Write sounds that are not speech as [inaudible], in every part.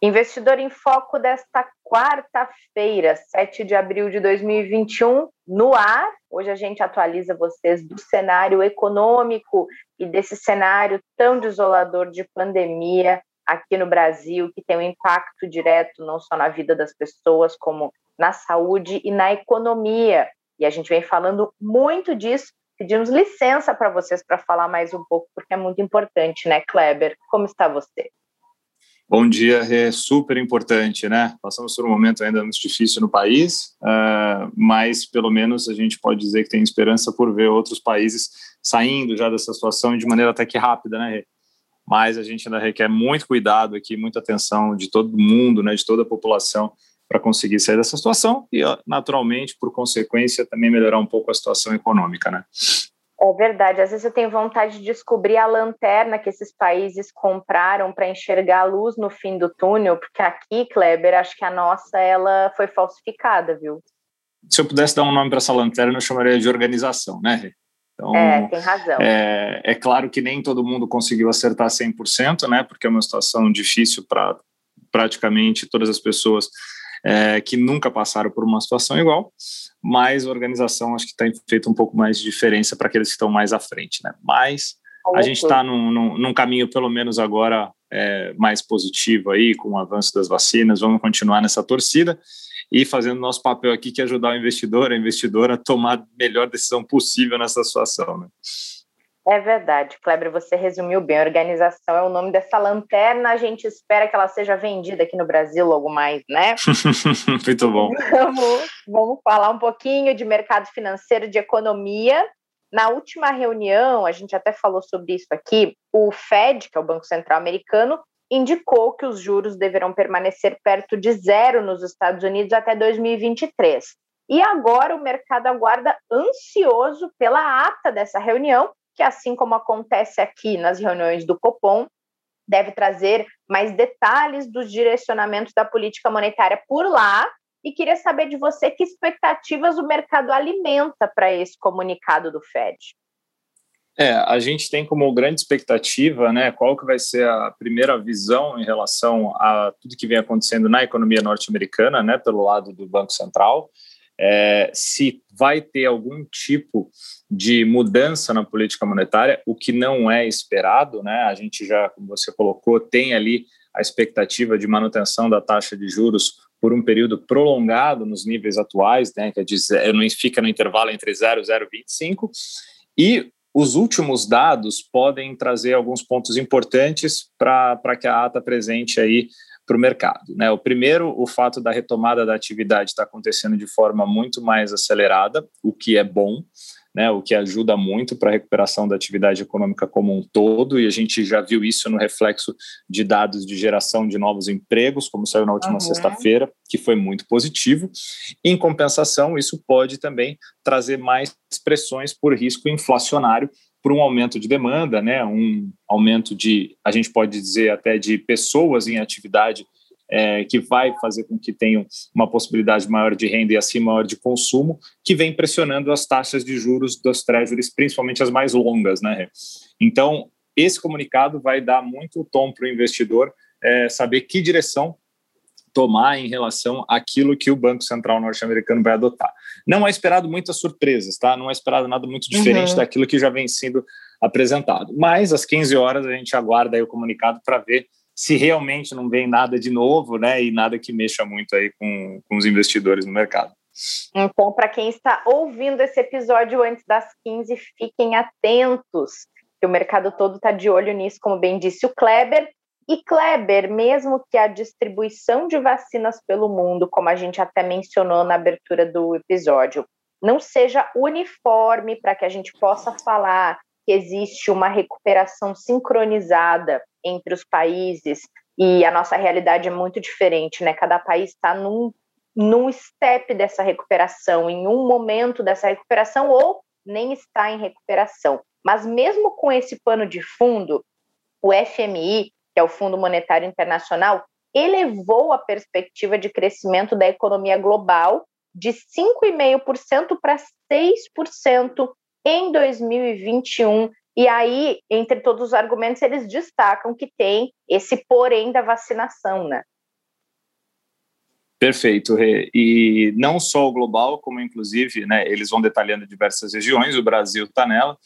Investidor em Foco desta quarta-feira, 7 de abril de 2021, no ar. Hoje a gente atualiza vocês do cenário econômico e desse cenário tão desolador de pandemia aqui no Brasil, que tem um impacto direto não só na vida das pessoas, como na saúde e na economia. E a gente vem falando muito disso. Pedimos licença para vocês para falar mais um pouco, porque é muito importante, né, Kleber? Como está você? Bom dia, é super importante, né? Passamos por um momento ainda muito difícil no país, uh, mas pelo menos a gente pode dizer que tem esperança por ver outros países saindo já dessa situação de maneira até que rápida, né? Mas a gente ainda requer muito cuidado aqui, muita atenção de todo mundo, né? De toda a população para conseguir sair dessa situação e, naturalmente, por consequência, também melhorar um pouco a situação econômica, né? É verdade. Às vezes eu tenho vontade de descobrir a lanterna que esses países compraram para enxergar a luz no fim do túnel, porque aqui, Kleber, acho que a nossa ela foi falsificada, viu? Se eu pudesse dar um nome para essa lanterna, eu chamaria de organização, né? Então, é, tem razão. É, é claro que nem todo mundo conseguiu acertar 100%, né? Porque é uma situação difícil para praticamente todas as pessoas é, que nunca passaram por uma situação igual, mas a organização acho que tem feito um pouco mais de diferença para aqueles que estão mais à frente, né? Mas a gente está num, num, num, caminho, pelo menos agora, é, mais positivo aí, com o avanço das vacinas, vamos continuar nessa torcida e fazendo nosso papel aqui, que é ajudar o investidor, a investidora a tomar a melhor decisão possível nessa situação, né? É verdade, Kleber, você resumiu bem. A organização é o nome dessa lanterna. A gente espera que ela seja vendida aqui no Brasil logo mais, né? [laughs] Muito bom. Vamos, vamos falar um pouquinho de mercado financeiro, de economia. Na última reunião, a gente até falou sobre isso aqui, o Fed, que é o Banco Central Americano, indicou que os juros deverão permanecer perto de zero nos Estados Unidos até 2023. E agora o mercado aguarda ansioso pela ata dessa reunião, que, assim como acontece aqui nas reuniões do Copom, deve trazer mais detalhes dos direcionamentos da política monetária por lá. E queria saber de você que expectativas o mercado alimenta para esse comunicado do Fed. É, a gente tem como grande expectativa, né, qual que vai ser a primeira visão em relação a tudo que vem acontecendo na economia norte-americana, né, pelo lado do Banco Central, é, se vai ter algum tipo de mudança na política monetária, o que não é esperado, né? A gente já, como você colocou, tem ali a expectativa de manutenção da taxa de juros por um período prolongado nos níveis atuais, né? Que é de, fica no intervalo entre 0 e 0,25 e os últimos dados podem trazer alguns pontos importantes para que a ata presente aí para o mercado. Né? O primeiro, o fato da retomada da atividade está acontecendo de forma muito mais acelerada, o que é bom, né? o que ajuda muito para a recuperação da atividade econômica como um todo, e a gente já viu isso no reflexo de dados de geração de novos empregos, como saiu na última uhum. sexta-feira, que foi muito positivo. Em compensação, isso pode também trazer mais pressões por risco inflacionário, por um aumento de demanda, né, um aumento de, a gente pode dizer até de pessoas em atividade é, que vai fazer com que tenham uma possibilidade maior de renda e assim maior de consumo, que vem pressionando as taxas de juros das treasuries, principalmente as mais longas, né? Então, esse comunicado vai dar muito tom para o investidor é, saber que direção tomar em relação àquilo que o Banco Central norte-americano vai adotar. Não é esperado muitas surpresas, tá? Não é esperado nada muito diferente uhum. daquilo que já vem sendo apresentado. Mas às 15 horas a gente aguarda aí o comunicado para ver se realmente não vem nada de novo, né? E nada que mexa muito aí com, com os investidores no mercado. Então, para quem está ouvindo esse episódio antes das 15, fiquem atentos, que o mercado todo está de olho nisso, como bem disse o Kleber. E Kleber, mesmo que a distribuição de vacinas pelo mundo, como a gente até mencionou na abertura do episódio, não seja uniforme para que a gente possa falar que existe uma recuperação sincronizada entre os países e a nossa realidade é muito diferente, né? Cada país está num num step dessa recuperação, em um momento dessa recuperação, ou nem está em recuperação. Mas mesmo com esse pano de fundo, o FMI, que é o Fundo Monetário Internacional, elevou a perspectiva de crescimento da economia global de 5,5% para 6% em 2021. E aí, entre todos os argumentos, eles destacam que tem esse porém da vacinação, né? Perfeito, Rê. E não só o global, como inclusive, né, eles vão detalhando diversas regiões, o Brasil está nela,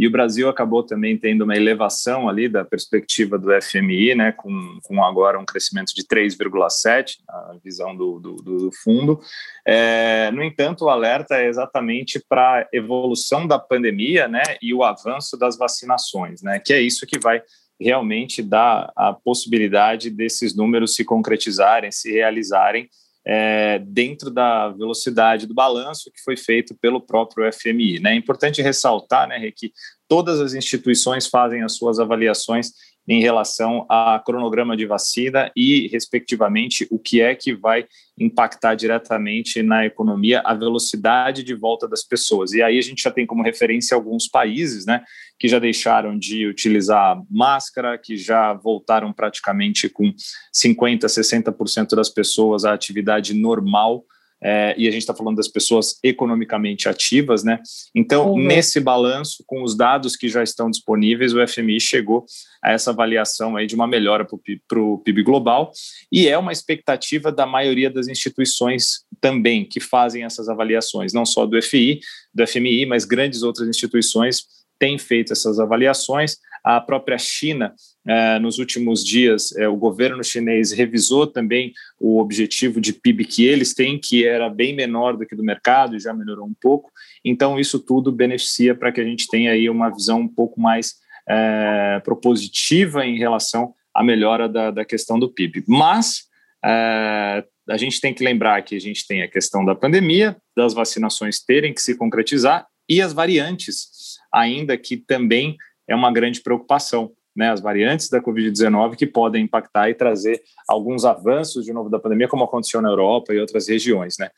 e o Brasil acabou também tendo uma elevação ali da perspectiva do FMI, né, com, com agora um crescimento de 3,7, a visão do, do, do fundo. É, no entanto, o alerta é exatamente para a evolução da pandemia né, e o avanço das vacinações, né, que é isso que vai realmente dar a possibilidade desses números se concretizarem, se realizarem é, dentro da velocidade do balanço que foi feito pelo próprio FMI. Né? É importante ressaltar né, que todas as instituições fazem as suas avaliações em relação a cronograma de vacina e, respectivamente, o que é que vai impactar diretamente na economia, a velocidade de volta das pessoas. E aí a gente já tem como referência alguns países, né, que já deixaram de utilizar máscara, que já voltaram praticamente com 50, 60% das pessoas à atividade normal é, e a gente está falando das pessoas economicamente ativas, né? Então, uhum. nesse balanço, com os dados que já estão disponíveis, o FMI chegou a essa avaliação aí de uma melhora para o PIB global, e é uma expectativa da maioria das instituições também que fazem essas avaliações, não só do FI, do FMI, mas grandes outras instituições têm feito essas avaliações. A própria China, nos últimos dias, eh, o governo chinês revisou também o objetivo de PIB que eles têm, que era bem menor do que do mercado e já melhorou um pouco. Então, isso tudo beneficia para que a gente tenha aí uma visão um pouco mais eh, propositiva em relação à melhora da, da questão do PIB. Mas a gente tem que lembrar que a gente tem a questão da pandemia, das vacinações terem que se concretizar e as variantes, ainda que também é uma grande preocupação. Né, as variantes da Covid-19 que podem impactar e trazer alguns avanços de novo da pandemia, como aconteceu na Europa e outras regiões. Né?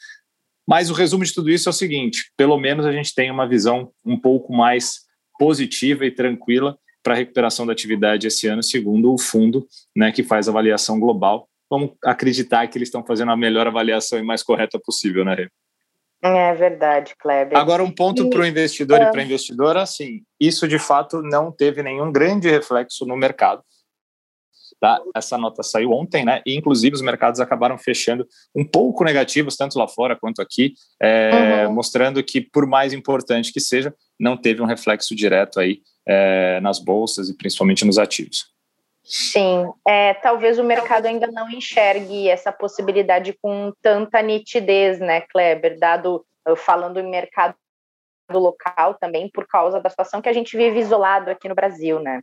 Mas o resumo de tudo isso é o seguinte: pelo menos a gente tem uma visão um pouco mais positiva e tranquila para a recuperação da atividade esse ano, segundo o fundo né, que faz avaliação global. Vamos acreditar que eles estão fazendo a melhor avaliação e mais correta possível, né, Rê? É verdade, Kleber. Agora, um ponto para o investidor e para a investidora, assim, isso de fato não teve nenhum grande reflexo no mercado. Tá? Essa nota saiu ontem, né? E inclusive os mercados acabaram fechando um pouco negativos, tanto lá fora quanto aqui, é, uhum. mostrando que, por mais importante que seja, não teve um reflexo direto aí é, nas bolsas e principalmente nos ativos. Sim, é, talvez o mercado ainda não enxergue essa possibilidade com tanta nitidez, né, Kleber? Dado, falando em mercado local também, por causa da situação que a gente vive isolado aqui no Brasil, né?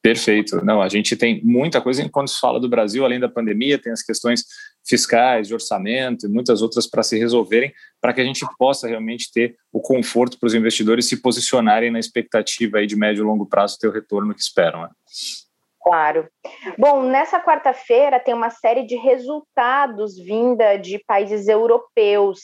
Perfeito. Não, a gente tem muita coisa quando se fala do Brasil, além da pandemia, tem as questões fiscais, de orçamento e muitas outras para se resolverem, para que a gente possa realmente ter o conforto para os investidores se posicionarem na expectativa aí de médio e longo prazo ter o retorno que esperam. Né? Claro. Bom, nessa quarta-feira tem uma série de resultados vinda de países europeus.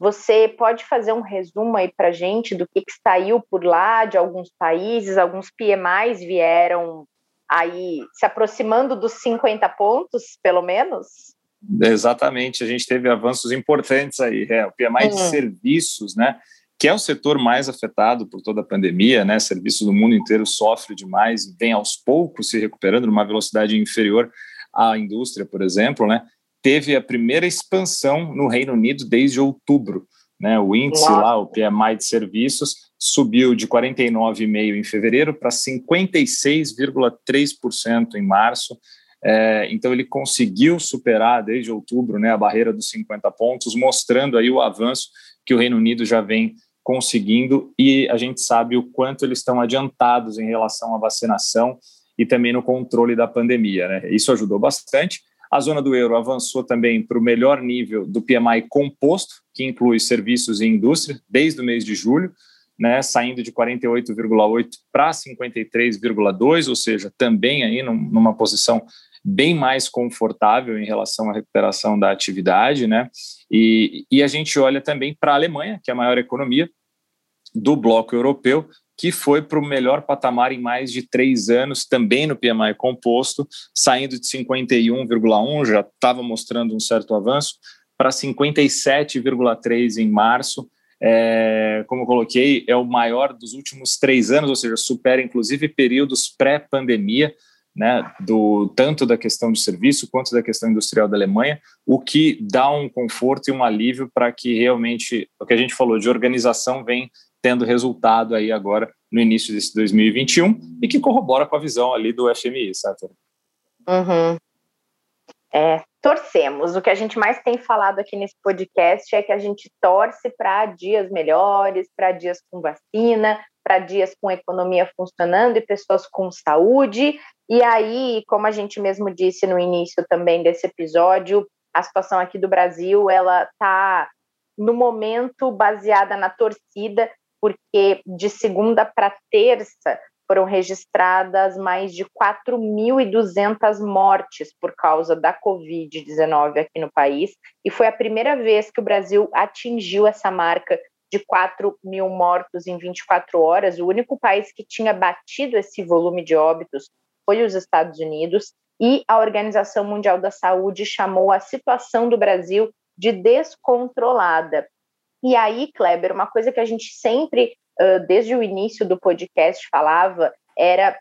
Você pode fazer um resumo aí para gente do que, que saiu por lá, de alguns países, alguns PMIs vieram aí se aproximando dos 50 pontos, pelo menos? Exatamente, a gente teve avanços importantes aí. É, o PMI de hum. serviços, né? Que é o setor mais afetado por toda a pandemia, né? Serviços do mundo inteiro sofre demais e vem aos poucos se recuperando numa velocidade inferior à indústria, por exemplo, né? Teve a primeira expansão no Reino Unido desde outubro, né? O índice lá, o PMI de serviços, subiu de 49,5 em fevereiro para 56,3% em março. É, então ele conseguiu superar desde outubro, né, a barreira dos 50 pontos, mostrando aí o avanço que o Reino Unido já vem conseguindo e a gente sabe o quanto eles estão adiantados em relação à vacinação e também no controle da pandemia. Né? Isso ajudou bastante. A zona do euro avançou também para o melhor nível do PMI composto, que inclui serviços e indústria, desde o mês de julho, né, saindo de 48,8 para 53,2, ou seja, também aí numa posição bem mais confortável em relação à recuperação da atividade, né? E, e a gente olha também para a Alemanha, que é a maior economia do bloco europeu, que foi para o melhor patamar em mais de três anos, também no PMI composto, saindo de 51,1, já estava mostrando um certo avanço, para 57,3 em março. É, como eu coloquei, é o maior dos últimos três anos, ou seja, supera inclusive períodos pré-pandemia, né, do tanto da questão de serviço quanto da questão industrial da Alemanha, o que dá um conforto e um alívio para que realmente o que a gente falou de organização vem tendo resultado aí agora no início desse 2021 e que corrobora com a visão ali do FMI, certo? Uhum. É, torcemos. O que a gente mais tem falado aqui nesse podcast é que a gente torce para dias melhores, para dias com vacina, para dias com economia funcionando e pessoas com saúde. E aí, como a gente mesmo disse no início também desse episódio, a situação aqui do Brasil, ela está no momento baseada na torcida porque de segunda para terça foram registradas mais de 4.200 mortes por causa da Covid-19 aqui no país, e foi a primeira vez que o Brasil atingiu essa marca de 4 mil mortos em 24 horas. O único país que tinha batido esse volume de óbitos foi os Estados Unidos, e a Organização Mundial da Saúde chamou a situação do Brasil de descontrolada. E aí, Kleber, uma coisa que a gente sempre, desde o início do podcast, falava era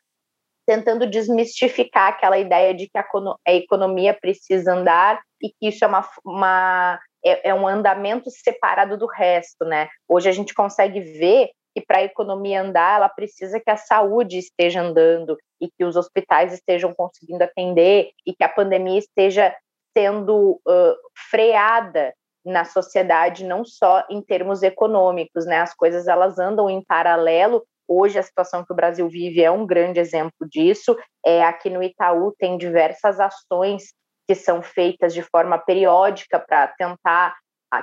tentando desmistificar aquela ideia de que a, economia precisa andar e que isso é, uma, uma é, é um andamento separado do resto, né? Hoje a gente consegue ver que para a economia andar, ela precisa que a saúde esteja andando e que os hospitais estejam conseguindo atender e que a pandemia esteja sendo uh, freada na sociedade, não só em termos econômicos, né? As coisas elas andam em paralelo. Hoje a situação que o Brasil vive é um grande exemplo disso. É, aqui no Itaú tem diversas ações que são feitas de forma periódica para tentar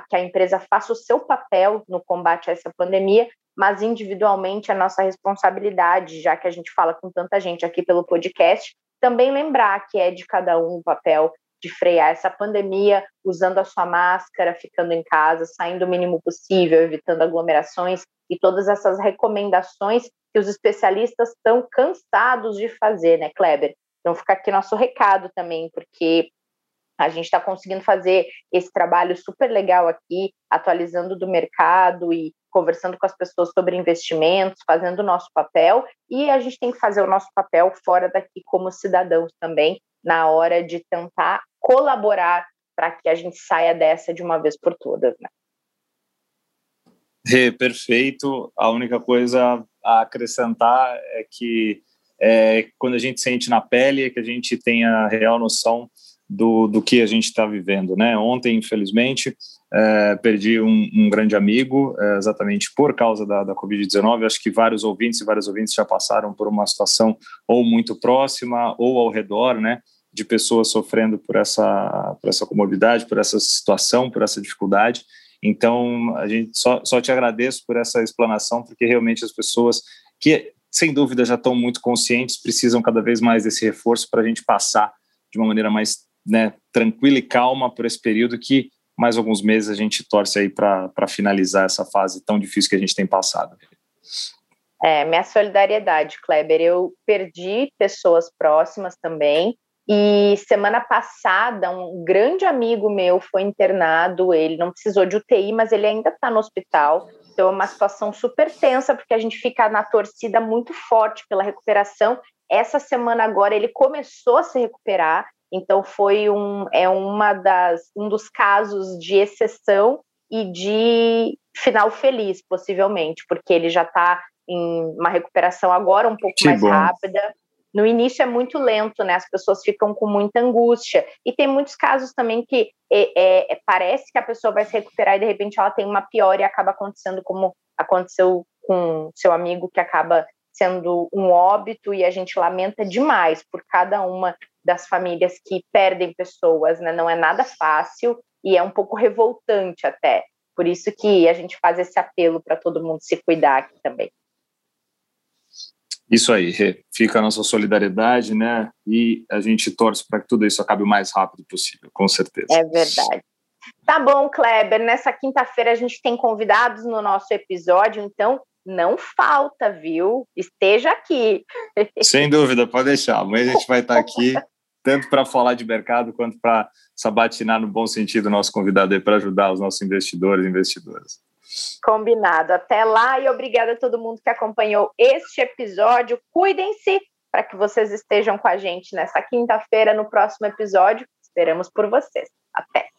que a empresa faça o seu papel no combate a essa pandemia, mas individualmente a nossa responsabilidade, já que a gente fala com tanta gente aqui pelo podcast, também lembrar que é de cada um o papel de frear essa pandemia usando a sua máscara, ficando em casa, saindo o mínimo possível, evitando aglomerações e todas essas recomendações que os especialistas estão cansados de fazer, né, Kleber? Então fica aqui nosso recado também, porque a gente está conseguindo fazer esse trabalho super legal aqui, atualizando do mercado e conversando com as pessoas sobre investimentos, fazendo o nosso papel, e a gente tem que fazer o nosso papel fora daqui como cidadãos também, na hora de tentar colaborar para que a gente saia dessa de uma vez por todas, né? É, perfeito. A única coisa a acrescentar é que é, quando a gente sente na pele, é que a gente tenha real noção do, do que a gente está vivendo, né? Ontem, infelizmente, é, perdi um, um, grande amigo, é, exatamente por causa da, da Covid-19. Acho que vários ouvintes e vários ouvintes já passaram por uma situação ou muito próxima ou ao redor, né? De pessoas sofrendo por essa, por essa comorbidade, por essa situação, por essa dificuldade. Então, a gente só, só te agradeço por essa explanação, porque realmente as pessoas que, sem dúvida, já estão muito conscientes, precisam cada vez mais desse reforço para a gente passar de uma maneira mais né, tranquila e calma por esse período que mais alguns meses a gente torce aí para finalizar essa fase tão difícil que a gente tem passado. É, minha solidariedade, Kleber. Eu perdi pessoas próximas também. E semana passada, um grande amigo meu foi internado. Ele não precisou de UTI, mas ele ainda está no hospital. Então, é uma situação super tensa, porque a gente fica na torcida muito forte pela recuperação. Essa semana agora ele começou a se recuperar. Então foi um é uma das um dos casos de exceção e de final feliz, possivelmente, porque ele já está em uma recuperação agora um pouco que mais bom. rápida. No início é muito lento, né? As pessoas ficam com muita angústia. E tem muitos casos também que é, é, parece que a pessoa vai se recuperar e de repente ela tem uma pior e acaba acontecendo como aconteceu com seu amigo que acaba sendo um óbito e a gente lamenta demais por cada uma das famílias que perdem pessoas, né? Não é nada fácil e é um pouco revoltante até. Por isso que a gente faz esse apelo para todo mundo se cuidar aqui também. Isso aí, fica a nossa solidariedade, né? E a gente torce para que tudo isso acabe o mais rápido possível, com certeza. É verdade. Tá bom, Kleber. Nessa quinta-feira a gente tem convidados no nosso episódio, então não falta, viu? Esteja aqui. Sem dúvida, pode deixar. Amanhã a gente vai estar aqui, tanto para falar de mercado quanto para sabatinar no bom sentido o nosso convidado aí para ajudar os nossos investidores e investidoras. Combinado. Até lá e obrigada a todo mundo que acompanhou este episódio. Cuidem-se para que vocês estejam com a gente nessa quinta-feira no próximo episódio. Esperamos por vocês. Até.